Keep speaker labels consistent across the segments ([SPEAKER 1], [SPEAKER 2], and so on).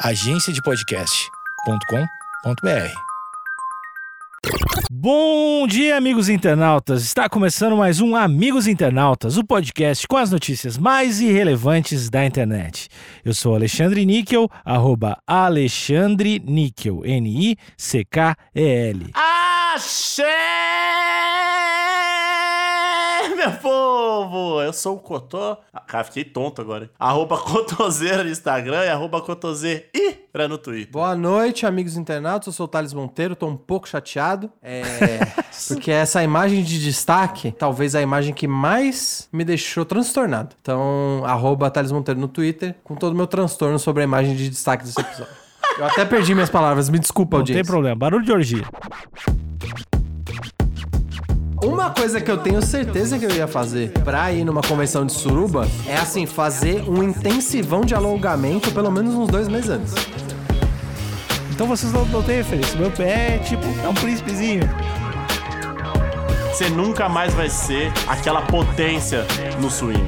[SPEAKER 1] agenciadepodcast.com.br. Bom dia, amigos internautas! Está começando mais um Amigos Internautas, o podcast com as notícias mais irrelevantes da internet. Eu sou Alexandre Níquel, arroba Alexandre Níquel, N-I-C-K-E-L.
[SPEAKER 2] Axé, meu povo! Eu sou o Cotô. Ah, cara, fiquei tonto agora. hein? Arroba Cotoseira no Instagram e arroba Cotoseira no Twitter.
[SPEAKER 3] Boa noite, amigos internautas. Eu sou o Thales Monteiro, tô um pouco chateado. É, porque essa imagem de destaque, talvez a imagem que mais me deixou transtornado. Então, arroba Thales Monteiro no Twitter, com todo o meu transtorno sobre a imagem de destaque desse episódio. Eu até perdi minhas palavras, me desculpa,
[SPEAKER 1] Não
[SPEAKER 3] audiência.
[SPEAKER 1] tem problema, barulho de orgia.
[SPEAKER 3] Uma coisa que eu tenho certeza que eu ia fazer pra ir numa convenção de suruba é assim, fazer um intensivão de alongamento pelo menos uns dois meses antes.
[SPEAKER 1] Então vocês não, não têm referência. Meu pé é tipo, é um príncipezinho.
[SPEAKER 2] Você nunca mais vai ser aquela potência no swing.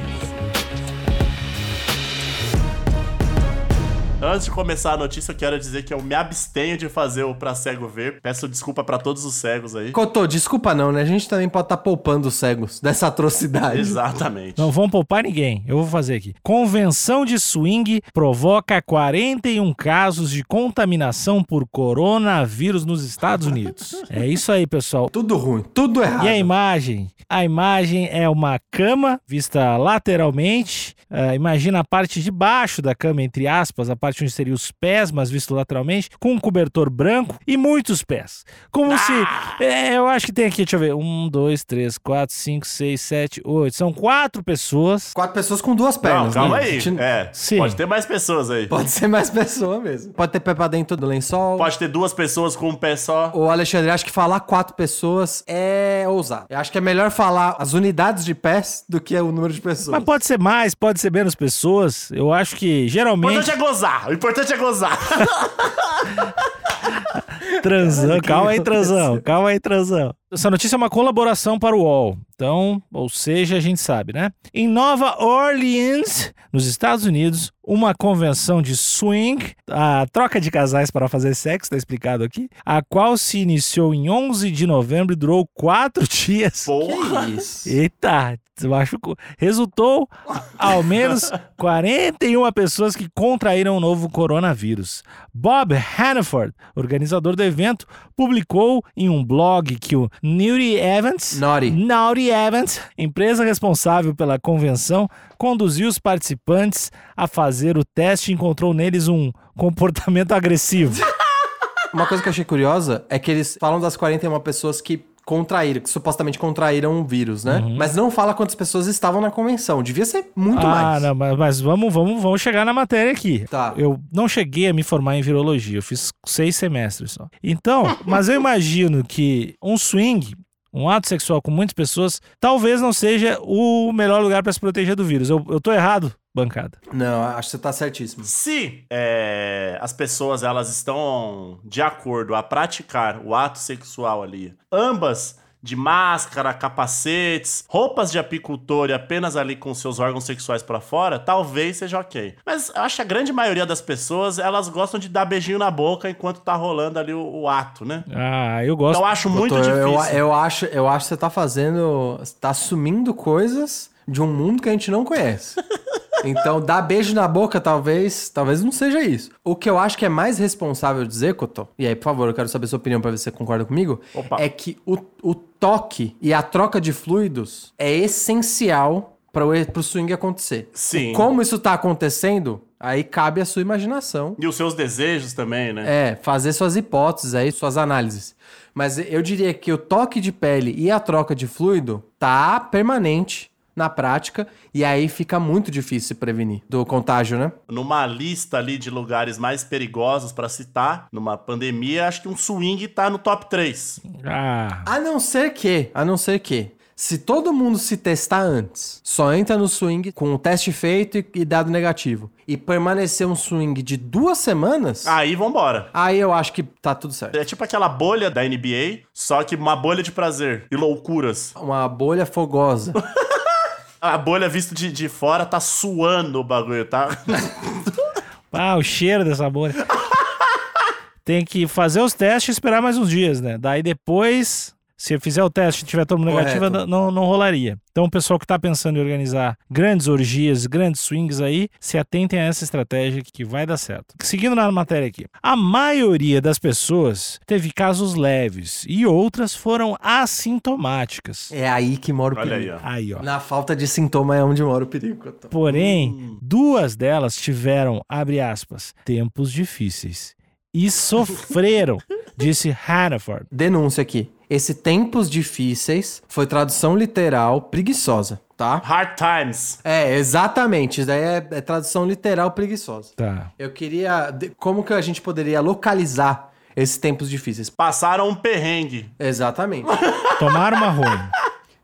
[SPEAKER 2] Antes de começar a notícia, eu quero dizer que eu me abstenho de fazer o Pra Cego Ver. Peço desculpa pra todos os cegos aí.
[SPEAKER 3] Cotô, desculpa não, né? A gente também pode estar poupando os cegos dessa atrocidade.
[SPEAKER 2] Exatamente.
[SPEAKER 1] Não vão poupar ninguém. Eu vou fazer aqui. Convenção de swing provoca 41 casos de contaminação por coronavírus nos Estados Unidos. É isso aí, pessoal.
[SPEAKER 3] Tudo ruim, tudo errado.
[SPEAKER 1] E a imagem? A imagem é uma cama vista lateralmente. Ah, imagina a parte de baixo da cama, entre aspas, a parte onde seriam os pés, mas visto lateralmente, com um cobertor branco e muitos pés. Como se. É, eu acho que tem aqui, deixa eu ver. Um, dois, três, quatro, cinco, seis, sete, oito. São quatro pessoas.
[SPEAKER 3] Quatro pessoas com duas
[SPEAKER 2] Não,
[SPEAKER 3] pernas.
[SPEAKER 2] calma
[SPEAKER 3] né?
[SPEAKER 2] aí.
[SPEAKER 3] Gente-
[SPEAKER 2] É,
[SPEAKER 1] Sim.
[SPEAKER 2] pode ter mais pessoas aí.
[SPEAKER 3] Pode ser mais pessoa mesmo. Pode ter pé pra dentro do lençol.
[SPEAKER 2] Pode ter duas pessoas com um pé só.
[SPEAKER 3] O Alexandre, acho que falar quatro pessoas é ousado. Eu acho que é melhor falar as unidades de pés do que o número de pessoas.
[SPEAKER 1] Mas pode ser mais, pode ser menos pessoas. Eu acho que geralmente.
[SPEAKER 2] importante é gozar. O importante é gozar.
[SPEAKER 1] Transão, calma aí, transão, calma aí, transão. Essa notícia é uma colaboração para o UOL. Então, ou seja, a gente sabe, né? Em Nova Orleans, nos Estados Unidos, uma convenção de swing, a troca de casais para fazer sexo, tá explicado aqui, a qual se iniciou em 11 de novembro e durou quatro dias.
[SPEAKER 2] Porra.
[SPEAKER 3] Que isso?
[SPEAKER 1] Eita, machucou. Resultou ao menos 41 pessoas que contraíram o novo coronavírus. Bob Hannaford, organizador do evento, publicou em um blog que o Naughty Evans,
[SPEAKER 3] Naughty.
[SPEAKER 1] Naughty Evans, empresa responsável pela convenção, conduziu os participantes a fazer o teste e encontrou neles um comportamento agressivo.
[SPEAKER 3] Uma coisa que eu achei curiosa é que eles falam das 41 pessoas que contraíram, que supostamente contraíram o vírus, né? Mas não fala quantas pessoas estavam na convenção. Devia ser muito
[SPEAKER 1] ah,
[SPEAKER 3] mais.
[SPEAKER 1] não, mas, mas vamos, vamos, vamos chegar na matéria aqui.
[SPEAKER 3] Tá.
[SPEAKER 1] Eu não cheguei a me formar em virologia, eu fiz seis semestres só. Então, mas eu imagino que um swing, um ato sexual com muitas pessoas, talvez não seja o melhor lugar para se proteger do vírus. Eu, eu tô errado, bancada.
[SPEAKER 3] Não, acho que você tá certíssimo.
[SPEAKER 2] Se é, as pessoas elas estão de acordo a praticar o ato sexual ali, ambas de máscara, capacetes, roupas de apicultor e apenas ali com seus órgãos sexuais pra fora, talvez seja ok. Mas eu acho que a grande maioria das pessoas, elas gostam de dar beijinho na boca enquanto tá rolando ali o, o ato, né?
[SPEAKER 1] Ah, eu gosto.
[SPEAKER 2] Então eu acho muito
[SPEAKER 3] Doutor, eu,
[SPEAKER 2] difícil.
[SPEAKER 3] eu acho, eu acho que você tá fazendo. Você tá assumindo coisas de um mundo que a gente não conhece. Então, dar beijo na boca, talvez, talvez não seja isso. O que eu acho que é mais responsável dizer, Cotô, e aí, por favor, eu quero saber sua opinião pra ver se você concorda comigo,
[SPEAKER 2] Opa.
[SPEAKER 3] é que o, o toque e a troca de fluidos é essencial para o pro swing acontecer.
[SPEAKER 2] Sim.
[SPEAKER 3] E como isso tá acontecendo, aí cabe a sua imaginação.
[SPEAKER 2] E os seus desejos também, né?
[SPEAKER 3] É, fazer suas hipóteses aí, suas análises. Mas eu diria que o toque de pele e a troca de fluido tá permanente na prática e aí fica muito difícil se prevenir do contágio, né?
[SPEAKER 2] Numa lista ali de lugares mais perigosos pra citar, numa pandemia, acho que um swing tá no top 3.
[SPEAKER 1] Ah,
[SPEAKER 3] A não ser que, a não ser que, se todo mundo se testar antes, só entra no swing com o teste feito e, e dado negativo, e permanecer um swing de duas semanas,
[SPEAKER 2] Aí vambora.
[SPEAKER 3] aí eu acho que tá tudo certo.
[SPEAKER 2] É tipo aquela bolha da NBA, só que uma bolha de prazer e loucuras.
[SPEAKER 3] Uma bolha fogosa.
[SPEAKER 2] A bolha visto de, de fora tá suando o bagulho, tá?
[SPEAKER 1] Ah, o cheiro dessa bolha. Tem que fazer os testes e esperar mais uns dias, né? Daí depois, se eu fizer o teste e tiver todo mundo negativo, não, não rolaria. Então, o pessoal que tá pensando em organizar grandes orgias, grandes swings aí, se atentem a essa estratégia que vai dar certo. Seguindo na matéria aqui. A maioria das pessoas teve casos leves e outras foram assintomáticas.
[SPEAKER 3] É aí que mora o
[SPEAKER 2] Olha
[SPEAKER 3] perigo.
[SPEAKER 2] aí, ó.
[SPEAKER 1] Aí, ó.
[SPEAKER 3] Na falta de sintoma é onde mora o perigo. Cotô.
[SPEAKER 1] Porém, duas delas tiveram, abre aspas, tempos difíceis e sofreram, disse Hannaford.
[SPEAKER 3] Denúncia aqui. Esse tempos difíceis foi tradução literal preguiçosa, tá?
[SPEAKER 2] Hard times.
[SPEAKER 3] É, exatamente. Isso daí é, é tradução literal preguiçosa.
[SPEAKER 1] Tá.
[SPEAKER 3] Eu queria. Como que a gente poderia localizar esses tempos difíceis?
[SPEAKER 2] Passaram um perrengue.
[SPEAKER 3] Exatamente.
[SPEAKER 1] Tomaram uma ruim.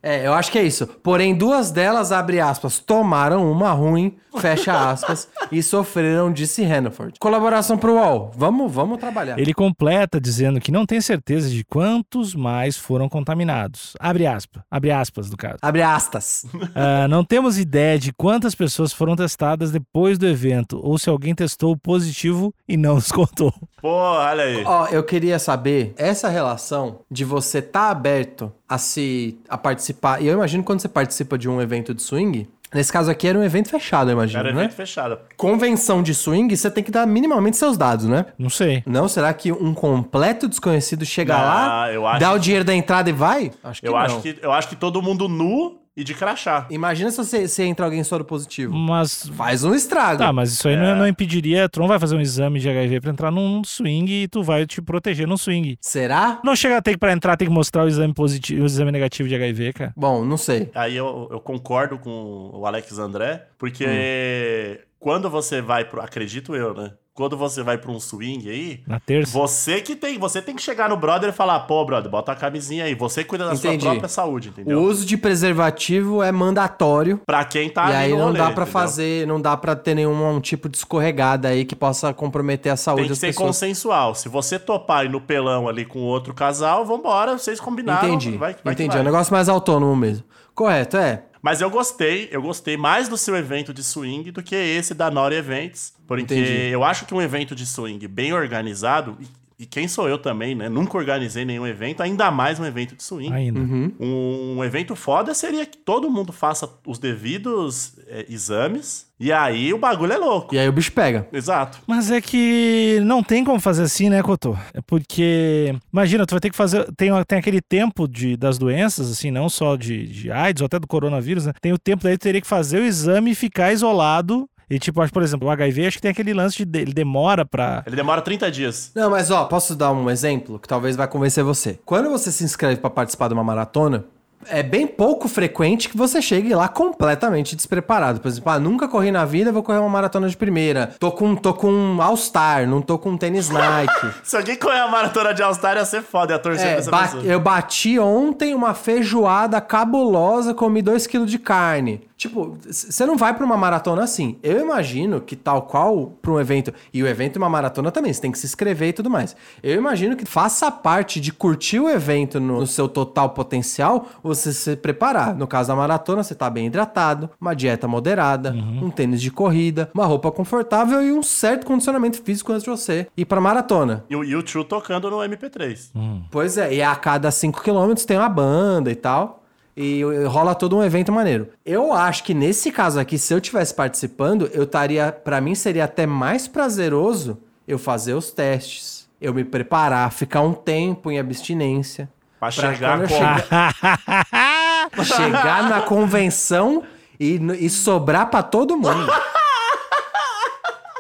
[SPEAKER 3] É, eu acho que é isso. Porém, duas delas, abre aspas, tomaram uma ruim, fecha aspas, e sofreram, disse Hannaford. Colaboração pro UOL. Vamos, vamos trabalhar.
[SPEAKER 1] Ele completa dizendo que não tem certeza de quantos mais foram contaminados. Abre aspas. Abre aspas, do caso.
[SPEAKER 3] Abre astas.
[SPEAKER 1] Ah, não temos ideia de quantas pessoas foram testadas depois do evento ou se alguém testou positivo e não nos contou.
[SPEAKER 2] Pô, olha aí.
[SPEAKER 3] Ó, eu queria saber essa relação de você estar aberto a se a participar. E eu imagino que quando você participa de um evento de swing, nesse caso aqui era um evento fechado, eu imagino,
[SPEAKER 2] Era
[SPEAKER 3] né?
[SPEAKER 2] evento fechado.
[SPEAKER 3] Convenção de swing, você tem que dar minimamente seus dados, né?
[SPEAKER 1] Não sei.
[SPEAKER 3] Não, será que um completo desconhecido chega
[SPEAKER 2] Não,
[SPEAKER 3] lá,
[SPEAKER 2] eu acho
[SPEAKER 3] dá o
[SPEAKER 2] que-
[SPEAKER 3] dinheiro da entrada e vai? Acho que
[SPEAKER 2] Eu
[SPEAKER 3] não.
[SPEAKER 2] acho, que, eu acho que todo mundo nu e de crachá.
[SPEAKER 3] Imagina se você, se entra alguém soro positivo.
[SPEAKER 1] Mas.
[SPEAKER 3] Faz um estrago.
[SPEAKER 1] Tá, mas isso aí não, não impediria. Tu não vai fazer um exame de HIV pra entrar num swing e tu vai te proteger num swing.
[SPEAKER 3] Será?
[SPEAKER 1] Não chega a ter que pra entrar, tem que mostrar o exame positivo, o exame negativo de HIV, cara.
[SPEAKER 3] Bom, não sei.
[SPEAKER 2] Aí eu, eu concordo com o Alex André, porque
[SPEAKER 3] Hum.
[SPEAKER 2] quando você vai pro. Acredito eu, né? Quando você vai pra um swing aí,
[SPEAKER 1] Na terça.
[SPEAKER 2] você que tem. Você tem que chegar no brother e falar, pô, brother, bota a camisinha aí. Você cuida da
[SPEAKER 3] Entendi.
[SPEAKER 2] sua própria saúde,
[SPEAKER 3] O
[SPEAKER 2] entendeu?
[SPEAKER 3] uso de preservativo é mandatório.
[SPEAKER 2] Pra quem tá
[SPEAKER 3] e
[SPEAKER 2] ali
[SPEAKER 3] aí
[SPEAKER 2] no
[SPEAKER 3] não
[SPEAKER 2] rolê,
[SPEAKER 3] dá pra
[SPEAKER 2] entendeu?
[SPEAKER 3] fazer, não dá pra ter nenhum um tipo de escorregada aí que possa comprometer a saúde
[SPEAKER 2] Tem que ser
[SPEAKER 3] pessoas.
[SPEAKER 2] consensual. Se você topar ir no pelão ali com outro casal, vambora, vocês combinaram.
[SPEAKER 3] Entendi.
[SPEAKER 2] vai- vai
[SPEAKER 3] Entendi. É um negócio mais autônomo mesmo. Correto, é.
[SPEAKER 2] Mas eu gostei, eu gostei mais do seu evento de swing do que esse da Nori Events. Porque
[SPEAKER 3] Entendi.
[SPEAKER 2] eu acho que um evento de swing bem organizado, e, quem sou eu também, né? Nunca organizei nenhum evento, ainda mais um evento de swing.
[SPEAKER 1] Ainda.
[SPEAKER 3] Uhum.
[SPEAKER 2] Um, um evento foda seria que todo mundo faça os devidos é, exames, e aí o bagulho é louco.
[SPEAKER 3] E aí o bicho pega.
[SPEAKER 2] Exato.
[SPEAKER 1] Mas é que não tem como fazer assim, né, Cotô? É porque, imagina, tu vai ter que fazer. Tem, tem aquele tempo de, das doenças, assim, não só de, de AIDS ou até do coronavírus, né? Tem o tempo daí tu teria que fazer o exame e ficar isolado. E, tipo, acho, por exemplo, o HIV, acho que tem aquele lance de. Ele demora pra.
[SPEAKER 2] Ele demora 30 dias.
[SPEAKER 3] Não, mas ó, posso dar um exemplo que talvez vai convencer você. Quando você se inscreve pra participar de uma maratona, é bem pouco frequente que você chegue lá completamente despreparado. Por exemplo, ah, nunca corri na vida, vou correr uma maratona de primeira. Tô com, tô com um All-Star, não tô com um tênis Nike.
[SPEAKER 2] Se alguém correr a maratona de All-Star, ia ser foda, ia torcer
[SPEAKER 3] É,
[SPEAKER 2] pra essa
[SPEAKER 3] ba-
[SPEAKER 2] pessoa.
[SPEAKER 3] eu bati ontem uma feijoada cabulosa, comi 2kg de carne. Tipo, você não vai pra uma maratona assim. Eu imagino que tal qual pra um evento, e o evento é uma maratona também, você tem que se inscrever e tudo mais. Eu imagino que faça parte de curtir o evento no, no seu total potencial, você se preparar. No caso da maratona, você tá bem hidratado, uma dieta moderada, um tênis de corrida, uma roupa confortável e um certo condicionamento físico antes de você ir pra maratona.
[SPEAKER 2] E o YouTube tocando no MP3.
[SPEAKER 3] Pois é, e a cada 5 km tem uma banda e tal. E rola todo um evento maneiro. Eu acho que nesse caso aqui, se eu tivesse participando, eu estaria. Pra mim seria até mais prazeroso eu fazer os testes, eu me preparar, ficar um tempo em abstinência.
[SPEAKER 2] Pra
[SPEAKER 3] Pra
[SPEAKER 2] chegar com...
[SPEAKER 3] chegar- Chegar na convenção e, e sobrar pra todo mundo.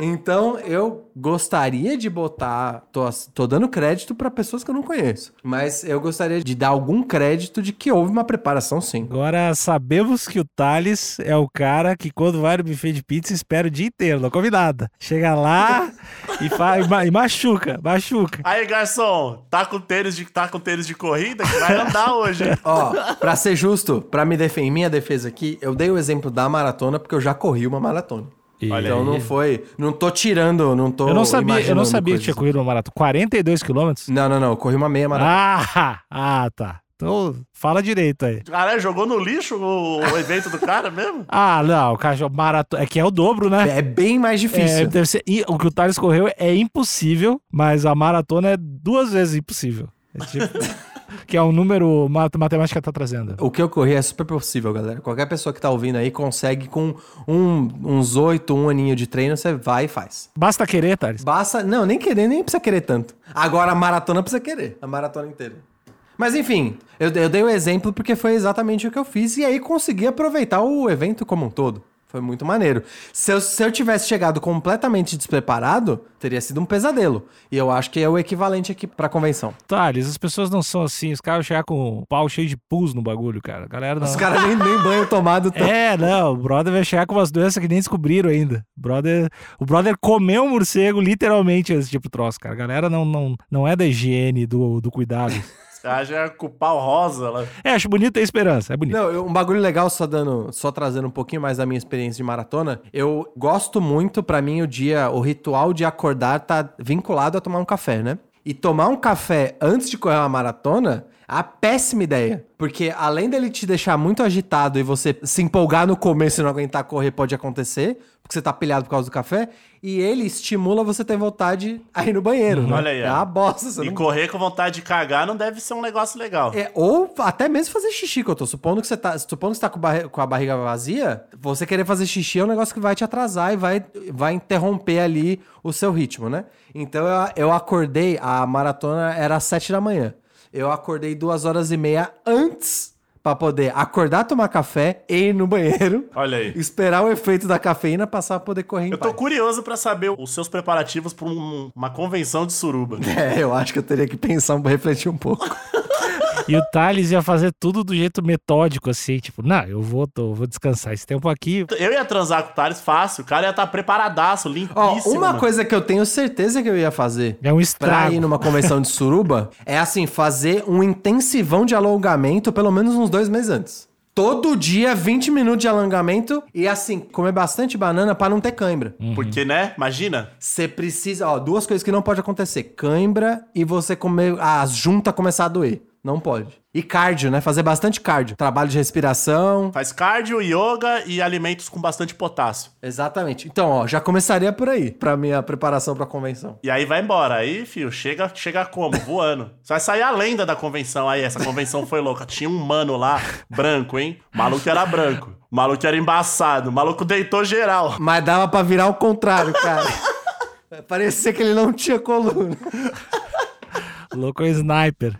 [SPEAKER 3] Então, eu gostaria de botar. Tô, tô dando crédito pra pessoas que eu não conheço. Mas eu gostaria de dar algum crédito de que houve uma preparação, sim.
[SPEAKER 1] Agora sabemos que o Thales é o cara que quando vai no buffet de pizza espera o dia inteiro, não come nada. Chega lá e, fa- e ma- machuca, machuca.
[SPEAKER 2] Aí, garçom, tá com tênis de, tá com tênis de corrida que vai andar hoje, hein?
[SPEAKER 3] Ó, pra ser justo, pra me defender, em minha defesa aqui, eu dei o exemplo da maratona porque eu já corri uma maratona.
[SPEAKER 1] E-
[SPEAKER 2] Olha
[SPEAKER 3] então
[SPEAKER 2] aí.
[SPEAKER 3] não foi. Não tô tirando, não tô.
[SPEAKER 1] eu não sabia, eu não sabia que tinha corrido uma maratona. 42 quilômetros?
[SPEAKER 3] Não, não, não. Eu corri uma meia maratona.
[SPEAKER 1] Ah, ah, tá. Então, fala direito aí.
[SPEAKER 2] Caralho, jogou no lixo o, o evento do cara mesmo?
[SPEAKER 1] Ah, não, o cara maratona. É que é o dobro, né?
[SPEAKER 3] É bem mais
[SPEAKER 1] É,
[SPEAKER 3] difícil.
[SPEAKER 1] deve ser, e o que o Thales correu é impossível, mas a maratona é duas vezes impossível. É tipo, que é o número mat- matemática tá trazendo.
[SPEAKER 3] O que corri é super possível, galera. Qualquer pessoa que tá ouvindo aí consegue com um- uns oito, um aninho de treino, você vai e faz.
[SPEAKER 1] Basta querer, Thales.
[SPEAKER 3] Basta. Não, nem querer, nem precisa querer tanto. Agora a maratona precisa querer. A maratona inteira. Mas enfim, eu, eu dei o exemplo porque foi exatamente o que eu fiz e aí consegui aproveitar o evento como um todo. Foi muito maneiro. Se eu, se eu tivesse chegado completamente despreparado, teria sido um pesadelo. E eu acho que é o equivalente aqui pra convenção.
[SPEAKER 1] Thales, as pessoas não são assim. Os caras chegam com o pau cheio de pus no bagulho, cara. A galera não.
[SPEAKER 3] Os caras nem, nem banho tomado tão.
[SPEAKER 1] É, não, o brother vai chegar com umas doenças que nem descobriram ainda. O brother, o brother comeu um morcego literalmente antes de ir pro troço, cara. A galera não, não, não é da higiene, do, do cuidado.
[SPEAKER 2] Já é com o pau rosa lá.
[SPEAKER 1] É, acho bonito ter esperança, é bonito.
[SPEAKER 3] Não, eu- um bagulho legal, só dando, só trazendo um pouquinho mais da minha experiência de maratona. Eu gosto muito, pra mim, o dia, o ritual de acordar tá vinculado a tomar um café, né? E tomar um café antes de correr uma maratona a péssima ideia. Porque além dele te deixar muito agitado e você se empolgar no começo e não aguentar correr, pode acontecer, porque você tá pilhado por causa do café, e ele estimula você ter vontade a ir no banheiro. né?
[SPEAKER 2] Olha aí,
[SPEAKER 3] É uma bosta.
[SPEAKER 2] E
[SPEAKER 3] não
[SPEAKER 2] correr com vontade de cagar não deve ser um negócio legal.
[SPEAKER 3] é, ou até mesmo fazer xixi, que eu tô supondo que você tá. Supondo que você tá com, barri- com a barriga vazia, você querer fazer xixi é um negócio que vai te atrasar e vai, vai interromper ali o seu ritmo, né? Então eu, eu acordei, a maratona era às 7 da manhã. Eu acordei duas horas e meia antes pra poder acordar, tomar café e ir no banheiro.
[SPEAKER 2] Olha aí.
[SPEAKER 3] Esperar o efeito da cafeína passar pra poder correr em
[SPEAKER 2] Eu tô
[SPEAKER 3] paz.
[SPEAKER 2] curioso pra saber os seus preparativos pra um- uma convenção de suruba.
[SPEAKER 3] É, eu acho que eu teria que pensar, refletir um pouco.
[SPEAKER 1] E o Thales ia fazer tudo do jeito metódico, assim, tipo, não, eu vou, tô- vou descansar esse tempo aqui.
[SPEAKER 2] Eu ia transar com o Thales fácil, o cara ia estar preparadaço,
[SPEAKER 3] Ó,
[SPEAKER 2] limpíssimo.
[SPEAKER 3] uma
[SPEAKER 2] mano.
[SPEAKER 3] coisa que eu tenho certeza que eu ia fazer
[SPEAKER 1] É um
[SPEAKER 3] pra ir numa convenção de suruba é assim, fazer um intensivão de alongamento pelo menos uns dois meses antes. Todo dia, 20 minutos de alongamento e assim, comer bastante banana pra não ter cãibra.
[SPEAKER 2] Porque, né? Imagina.
[SPEAKER 3] Você precisa, ó, duas coisas que não pode acontecer: cãibra e você comer, as juntas começar a doer. Não pode. E cardio, né? Fazer bastante cardio. Trabalho de respiração.
[SPEAKER 2] Faz cardio, yoga e alimentos com bastante potássio.
[SPEAKER 3] Exatamente. Então, ó, já começaria por aí, pra minha preparação pra convenção.
[SPEAKER 2] E aí vai embora. Aí, filho, chega, chega como? Voando. Você vai sair a lenda da convenção. Aí, essa convenção foi louca. Tinha um mano lá, branco, hein? O maluco era branco. O maluco era embaçado. O maluco deitou geral.
[SPEAKER 3] Mas dava pra virar ao contrário, cara. Parecia que ele não tinha coluna.
[SPEAKER 1] Louco é sniper.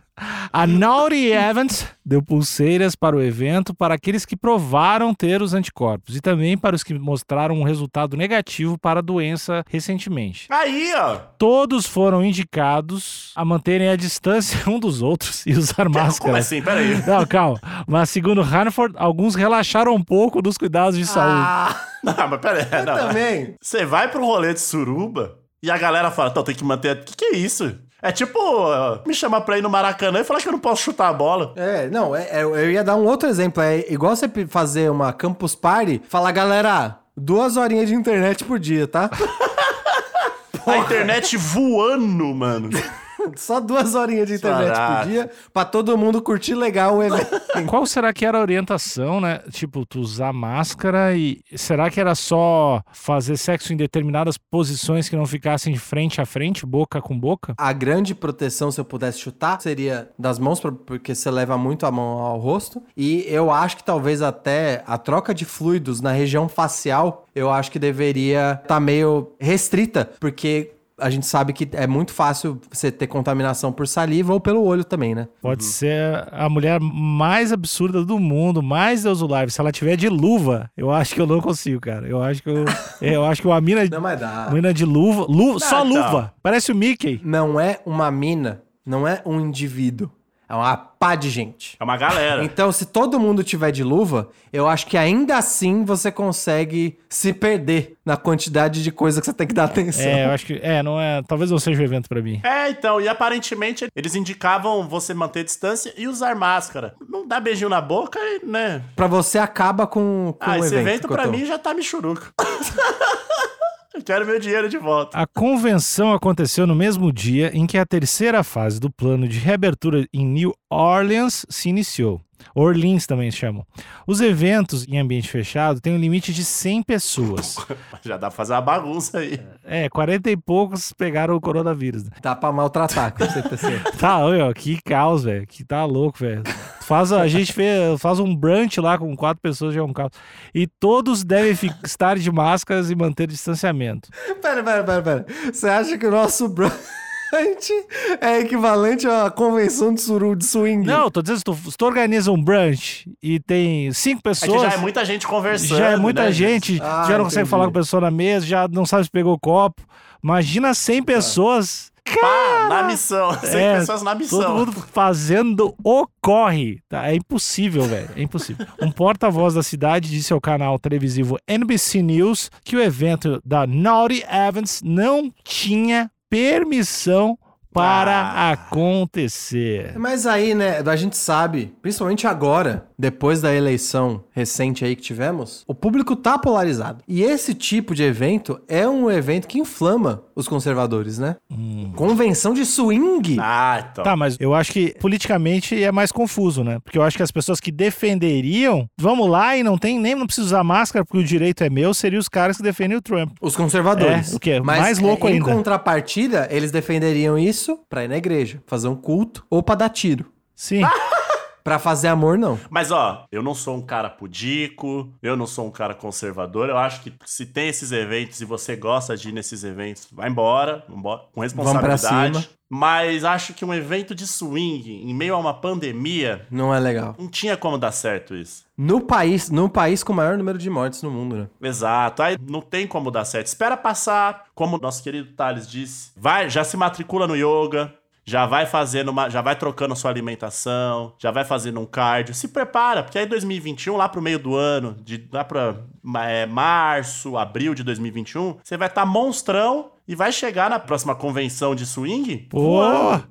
[SPEAKER 1] A Naughty Evans deu pulseiras para o evento para aqueles que provaram ter os anticorpos e também para os que mostraram um resultado negativo para a doença recentemente.
[SPEAKER 2] Aí, ó.
[SPEAKER 1] Todos foram indicados a manterem a distância um dos outros e usar máscara.
[SPEAKER 2] Como assim? Peraí.
[SPEAKER 1] Não, calma. Mas segundo Hanford, alguns relaxaram um pouco dos cuidados de saúde.
[SPEAKER 3] Ah,
[SPEAKER 2] Não, mas peraí.
[SPEAKER 3] eu
[SPEAKER 2] Não.
[SPEAKER 3] também.
[SPEAKER 2] Você vai pro rolê de suruba e a galera fala, então tem que manter. O que, que é isso? É tipo me chamar pra ir no Maracanã e falar que eu não posso chutar a bola.
[SPEAKER 3] É, não, é- é- eu ia dar um outro exemplo. É igual você fazer uma campus party, falar, galera, duas horinhas de internet por dia, tá?
[SPEAKER 2] A internet voando, mano.
[SPEAKER 3] Só duas horinhas de internet
[SPEAKER 2] Caraca.
[SPEAKER 3] por dia pra todo mundo curtir legal o evento.
[SPEAKER 1] Qual será que era a orientação, né? Tipo, tu usar máscara e será que era só fazer sexo em determinadas posições que não ficassem de frente a frente, boca com boca?
[SPEAKER 3] A grande proteção, se eu pudesse chutar, seria das mãos, porque você leva muito a mão ao rosto. E eu acho que talvez até a troca de fluidos na região facial, eu acho que deveria estar meio restrita, porque a gente sabe que é muito fácil você ter contaminação por saliva ou pelo olho também, né?
[SPEAKER 1] Pode ser a mulher mais absurda do mundo, mais Deus o live. Se ela tiver de luva, eu acho que eu não consigo, cara. Eu acho que eu, eu acho que uma mina,
[SPEAKER 3] Não, mas dá.
[SPEAKER 1] mina de luva, luva só
[SPEAKER 2] então.
[SPEAKER 1] luva. Parece o Mickey.
[SPEAKER 3] Não é uma mina, não é um indivíduo. É uma pá de gente.
[SPEAKER 2] É uma galera.
[SPEAKER 3] Então, se todo mundo tiver de luva, eu acho que ainda assim você consegue se perder na quantidade de coisa que você tem que dar atenção.
[SPEAKER 1] É, eu acho que é, não é, talvez não seja o evento pra mim.
[SPEAKER 2] É, então, e aparentemente eles indicavam você manter distância e usar máscara. Não dá beijinho na boca, e, né?
[SPEAKER 3] Pra você acaba com, com
[SPEAKER 2] Ah,
[SPEAKER 3] o
[SPEAKER 2] esse
[SPEAKER 3] evento.
[SPEAKER 2] evento pra mim já tá michuruco. Quero meu dinheiro de volta.
[SPEAKER 1] A convenção aconteceu no mesmo dia em que a terceira fase do plano de reabertura em New Orleans se iniciou. Orleans também chamam. Os eventos em ambiente fechado têm um limite de 100 pessoas.
[SPEAKER 2] Já dá pra fazer uma bagunça aí.
[SPEAKER 1] É, 40 e poucos pegaram o coronavírus. né?
[SPEAKER 3] Dá pra maltratar com CTC.
[SPEAKER 1] Tá, olha, que caos, velho. Que tá louco, velho. Faz, a gente fez, faz um brunch lá com quatro pessoas, já é um caos. E todos devem estar de máscaras e manter distanciamento.
[SPEAKER 3] pera, pera, pera, pera. Você acha que o nosso brunch é equivalente à convenção de suru de swing?
[SPEAKER 1] Não, tô dizendo, se tu, se tu organiza um brunch e tem cinco
[SPEAKER 2] É que
[SPEAKER 1] pessoas.
[SPEAKER 2] já é muita gente conversando.
[SPEAKER 1] já é muita
[SPEAKER 2] né,
[SPEAKER 1] gente,
[SPEAKER 3] Ah,
[SPEAKER 1] já não consegue
[SPEAKER 3] entendi.
[SPEAKER 1] falar com a pessoa na mesa, já não sabe se pegou o copo. Imagina 100 pessoas.
[SPEAKER 2] Pá, na missão. 100
[SPEAKER 1] É,
[SPEAKER 2] pessoas na missão.
[SPEAKER 1] Todo mundo fazendo o corre. Tá? É impossível, velho. É impossível. Um porta-voz da cidade disse ao canal televisivo NBC News que o evento da Naughty Evans não tinha permissão para
[SPEAKER 2] Ah.
[SPEAKER 1] acontecer.
[SPEAKER 3] Mas aí, né, a gente sabe, principalmente agora, depois da eleição recente aí que tivemos, o público tá polarizado. E esse tipo de evento é um evento que inflama os conservadores, né? Convenção de swing.
[SPEAKER 2] Ah, então.
[SPEAKER 1] Tá, mas eu acho que politicamente é mais confuso, né? Porque eu acho que as pessoas que defenderiam, vamos lá e não tem nem não precisa usar máscara porque o direito é meu, seriam os caras que defendem o Trump.
[SPEAKER 3] Os conservadores.
[SPEAKER 1] É, o quê?
[SPEAKER 3] Mas
[SPEAKER 1] Mais louco
[SPEAKER 3] é, em
[SPEAKER 1] ainda.
[SPEAKER 3] contrapartida, eles defenderiam isso pra ir na igreja, fazer um culto ou pra dar tiro.
[SPEAKER 1] Sim.
[SPEAKER 3] Pra fazer amor, não.
[SPEAKER 2] Mas ó, eu não sou um cara pudico, eu não sou um cara conservador. Eu acho que se tem esses eventos e você gosta de ir nesses eventos, vai embora, vambora, com responsabilidade.
[SPEAKER 3] cima.
[SPEAKER 2] Mas acho que um evento de swing em meio a uma pandemia
[SPEAKER 3] Não é legal.
[SPEAKER 2] não tinha como dar certo isso.
[SPEAKER 3] No país, no país com o maior número de mortes no mundo, né?
[SPEAKER 2] Exato, aí não tem como dar certo. Espera passar, como nosso querido Thales disse. Vai, já se matricula no yoga, já vai fazendo uma, já vai trocando sua alimentação, já vai fazendo um cardio. Se prepara, porque aí 2021, lá pro meio do ano, de lá pra é, março, abril de 2021, você vai estar monstrão e vai chegar na próxima convenção de swing.
[SPEAKER 1] Pô,
[SPEAKER 2] voando.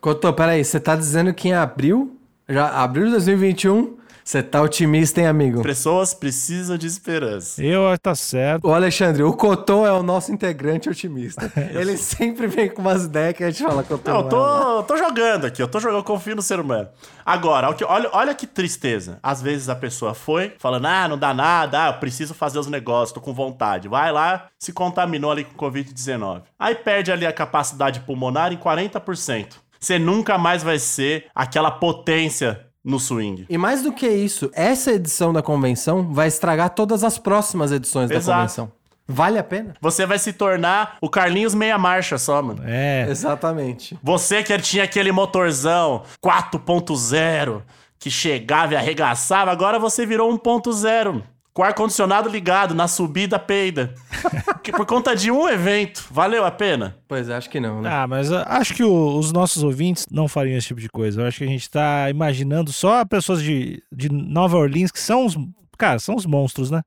[SPEAKER 3] Cotô, peraí, você tá dizendo que em abril, já abril de 2021, você tá otimista, hein, amigo?
[SPEAKER 2] Pessoas precisam de esperança.
[SPEAKER 1] eu acho que tá certo.
[SPEAKER 3] Ô, Alexandre, o Cotô é o nosso integrante otimista. Ele sempre vem com umas ideias que a gente fala, Cotô.
[SPEAKER 2] Não, eu
[SPEAKER 3] é.
[SPEAKER 2] tô, tô jogando aqui, eu tô jogando, eu confio no ser humano. Agora, olha, olha, olha que tristeza. Às vezes a pessoa foi falando, ah, não dá nada, ah, eu preciso fazer os negócios, tô com vontade. Vai lá, se contaminou ali com Covid-19. Aí perde ali a capacidade pulmonar em 40%. Você nunca mais vai ser aquela potência no swing.
[SPEAKER 3] E mais do que isso, essa edição da convenção vai estragar todas as próximas edições da
[SPEAKER 2] Exato.
[SPEAKER 3] convenção. Vale a pena?
[SPEAKER 2] Você vai se tornar o Carlinhos meia marcha só, mano.
[SPEAKER 1] É.
[SPEAKER 3] Exatamente.
[SPEAKER 2] Você que tinha aquele motorzão 4.0 que chegava e arregaçava, agora você virou 1.0. Com o ar-condicionado ligado, na subida peida. que por conta de um evento, valeu a pena?
[SPEAKER 3] Pois é, acho que não, né?
[SPEAKER 1] Ah, mas ah, acho que o- os nossos ouvintes não fariam esse tipo de coisa. Eu acho que a gente tá imaginando só pessoas de, de Nova Orleans, que são os. Cara, são os monstros, né?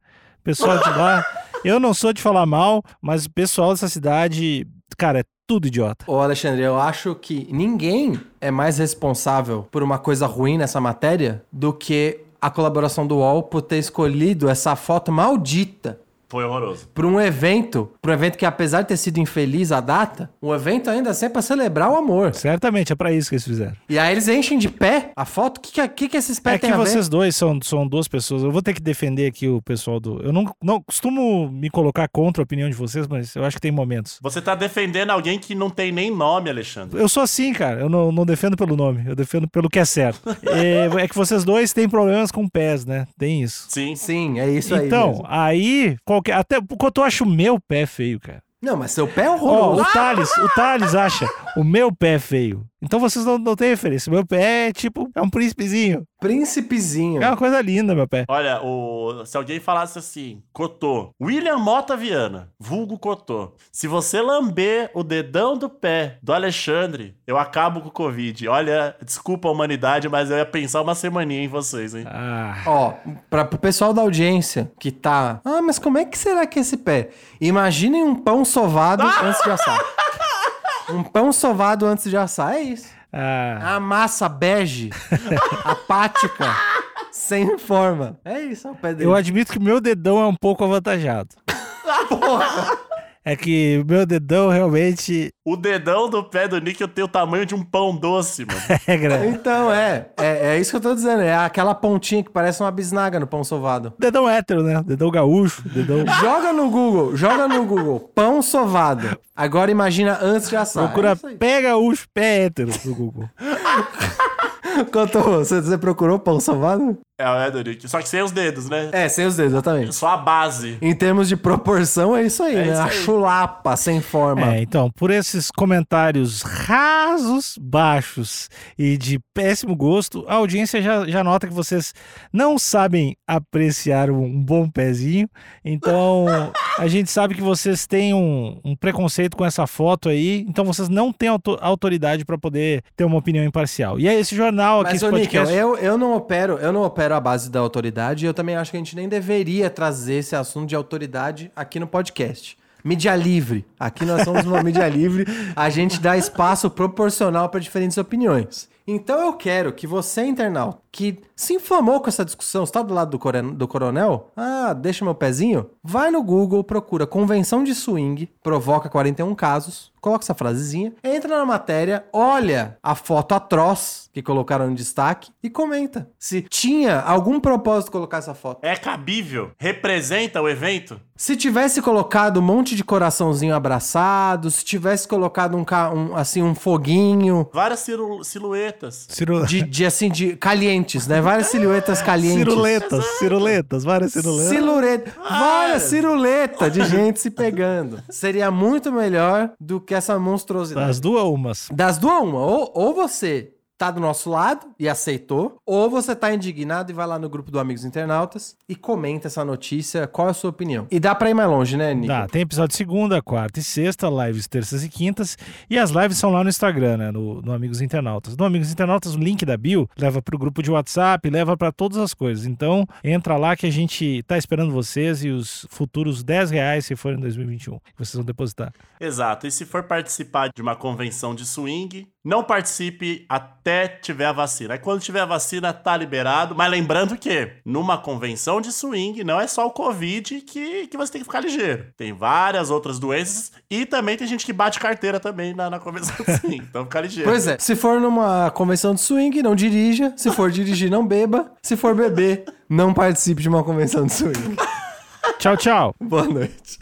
[SPEAKER 1] Pessoal de lá. Eu não sou de falar mal, mas o pessoal dessa cidade, cara, é tudo idiota.
[SPEAKER 3] Ô, Alexandre, eu acho que ninguém é mais responsável por uma coisa ruim nessa matéria do que a colaboração do UOL por ter escolhido essa foto maldita
[SPEAKER 2] Foi horroroso.
[SPEAKER 3] para um evento, para um evento que apesar de ter sido infeliz a data, um evento ainda assim é para celebrar o amor.
[SPEAKER 1] Certamente é pra isso que eles fizeram.
[SPEAKER 3] E aí eles enchem de pé a foto. O que, que, que, que esses pés
[SPEAKER 1] É
[SPEAKER 3] têm
[SPEAKER 1] que
[SPEAKER 3] a ver?
[SPEAKER 1] vocês dois são, são duas pessoas. Eu vou ter que defender aqui o pessoal do. Eu não, não costumo me colocar contra a opinião de vocês, mas eu acho que tem momentos.
[SPEAKER 2] Você tá defendendo alguém que não tem nem nome, Alexandre.
[SPEAKER 1] Eu sou assim, cara. Eu não, não defendo pelo nome, eu defendo pelo que é certo. é, é que vocês dois têm problemas com pés, né? Tem isso.
[SPEAKER 2] Sim.
[SPEAKER 3] Sim, é isso aí.
[SPEAKER 1] então,
[SPEAKER 3] mesmo.
[SPEAKER 1] aí, qualquer, até quanto eu acho o meu pé feio, cara.
[SPEAKER 3] Não, mas seu pé é
[SPEAKER 1] Ó,
[SPEAKER 3] horroroso.
[SPEAKER 1] o Thales, o Thales acha o meu pé feio. Então vocês não, não têm referência. Meu pé é tipo, é um príncipezinho.
[SPEAKER 3] Príncipezinho.
[SPEAKER 1] É uma coisa linda, meu pé.
[SPEAKER 2] Olha, o, se alguém falasse assim, Cotô, William Mota Viana, vulgo Cotô, se você lamber o dedão do pé do Alexandre, eu acabo com o Covid. Olha, desculpa a humanidade, mas eu ia pensar uma semaninha em vocês, hein?
[SPEAKER 1] Ah,
[SPEAKER 3] Ó, pra, pro pessoal da audiência que tá. Ah, mas como é que será que é esse pé? Imaginem um pão sovado antes de assar. Um pão sovado antes de assar, é isso.
[SPEAKER 1] ah.
[SPEAKER 3] A massa bege, apática, sem forma. É isso, é o pé dele.
[SPEAKER 1] Eu admito que meu dedão é um pouco avantajado. É que meu dedão realmente
[SPEAKER 2] O dedão do pé do Nick tem o tamanho de um pão doce, mano.
[SPEAKER 1] é grande.
[SPEAKER 3] Então, é, é. É isso que eu tô dizendo. É aquela pontinha que parece uma bisnaga no pão sovado.
[SPEAKER 1] Dedão hétero, né? Dedão gaúcho, dedão.
[SPEAKER 3] Joga no Google, joga no Google. Pão sovado. Agora imagina antes de assar.
[SPEAKER 1] Procura
[SPEAKER 3] É isso aí.
[SPEAKER 1] pé gaúcho, pé hétero no Google.
[SPEAKER 3] Quanto você, você procurou pão sovado?
[SPEAKER 2] É o é do Nick. Só que sem os dedos, né?
[SPEAKER 3] É, sem os dedos, exatamente.
[SPEAKER 2] Só a base.
[SPEAKER 3] Em termos de proporção, é isso aí,
[SPEAKER 2] É
[SPEAKER 3] né?
[SPEAKER 2] isso
[SPEAKER 3] A
[SPEAKER 2] aí.
[SPEAKER 3] chulapa sem forma.
[SPEAKER 1] É, então, por esses comentários rasos, baixos e de péssimo gosto, a audiência já, já nota que vocês não sabem apreciar um, bom pezinho. Então, a gente sabe que vocês têm um, um preconceito com essa foto aí, então vocês não têm auto- autoridade para poder ter uma opinião imparcial. E é esse jornal aqui,
[SPEAKER 3] Mas,
[SPEAKER 1] esse
[SPEAKER 3] Níquel,
[SPEAKER 1] podcast.
[SPEAKER 3] eu, eu não opero, eu não opero a base da autoridade e eu também acho que a gente nem deveria trazer esse assunto de autoridade aqui no podcast. Mídia livre. Aqui nós somos uma mídia livre, a gente dá espaço proporcional para diferentes opiniões. Então eu quero que você, internauta, que se inflamou com essa discussão, está do lado do, coron- do coronel? Ah, deixa meu pezinho? Vai no Google, procura convenção de swing, provoca 41 casos, coloca essa frasezinha, entra na matéria, olha a foto atroz que colocaram em destaque e comenta se tinha algum propósito colocar essa foto.
[SPEAKER 2] É cabível? Representa o evento?
[SPEAKER 3] Se tivesse colocado um monte de coraçãozinho abraçado, se tivesse colocado um, um, assim um foguinho
[SPEAKER 2] Várias silu- silhuetas.
[SPEAKER 1] Ciru...
[SPEAKER 3] de, de assim de calientes, né? Várias silhuetas calientes.
[SPEAKER 1] Ciruletas, ciruletas, várias ciruletas.
[SPEAKER 3] Silureta, várias ciruletas de gente se pegando. Seria muito melhor do que essa monstruosidade.
[SPEAKER 1] Das duas umas.
[SPEAKER 3] Das duas, uma. Ou, ou você tá do nosso lado e aceitou, ou você tá indignado e vai lá no grupo do Amigos Internautas e comenta essa notícia, qual é a sua opinião. E dá pra ir mais longe, né, Nico?
[SPEAKER 1] Dá, tem episódio de segunda, quarta e sexta, lives terças e quintas. E as lives são lá no Instagram, né? No, no Amigos Internautas. No Amigos Internautas, o link da bio leva pro grupo de WhatsApp, leva pra todas as coisas. Então, entra lá que a gente tá esperando vocês e os futuros 10 reais, se for em 2021, que vocês vão depositar.
[SPEAKER 2] Exato. E se for participar de uma convenção de swing, não participe até tiver a vacina. Aí quando tiver a vacina, tá liberado. Mas lembrando que numa convenção de swing, não é só o Covid que, que você tem que ficar ligeiro. Tem várias outras doenças e também tem gente que bate carteira também na, na convenção de swing. Então fica ligeiro.
[SPEAKER 3] Pois é, se for numa convenção de swing, não dirija. Se for dirigir, não beba. Se for beber, não participe de uma convenção de swing.
[SPEAKER 1] Tchau, tchau!
[SPEAKER 3] Boa noite.